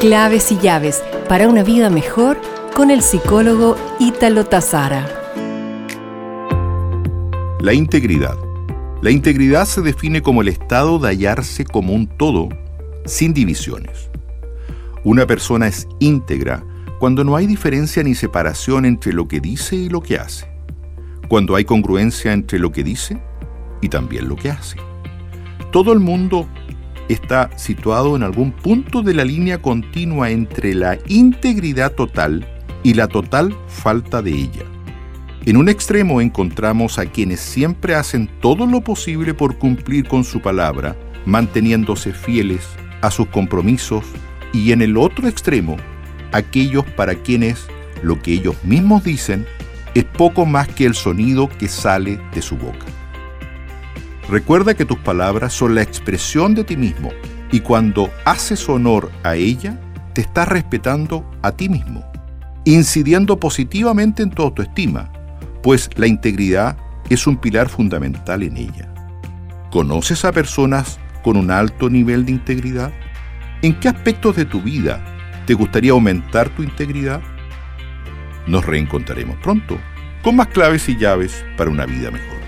Claves y llaves para una vida mejor con el psicólogo Ítalo Tazara. La integridad. La integridad se define como el estado de hallarse como un todo, sin divisiones. Una persona es íntegra cuando no hay diferencia ni separación entre lo que dice y lo que hace, cuando hay congruencia entre lo que dice y también lo que hace. Todo el mundo está situado en algún punto de la línea continua entre la integridad total y la total falta de ella. En un extremo encontramos a quienes siempre hacen todo lo posible por cumplir con su palabra, manteniéndose fieles a sus compromisos, y en el otro extremo, aquellos para quienes lo que ellos mismos dicen es poco más que el sonido que sale de su boca. Recuerda que tus palabras son la expresión de ti mismo y cuando haces honor a ella, te estás respetando a ti mismo, incidiendo positivamente en tu autoestima, pues la integridad es un pilar fundamental en ella. ¿Conoces a personas con un alto nivel de integridad? ¿En qué aspectos de tu vida te gustaría aumentar tu integridad? Nos reencontraremos pronto con más claves y llaves para una vida mejor.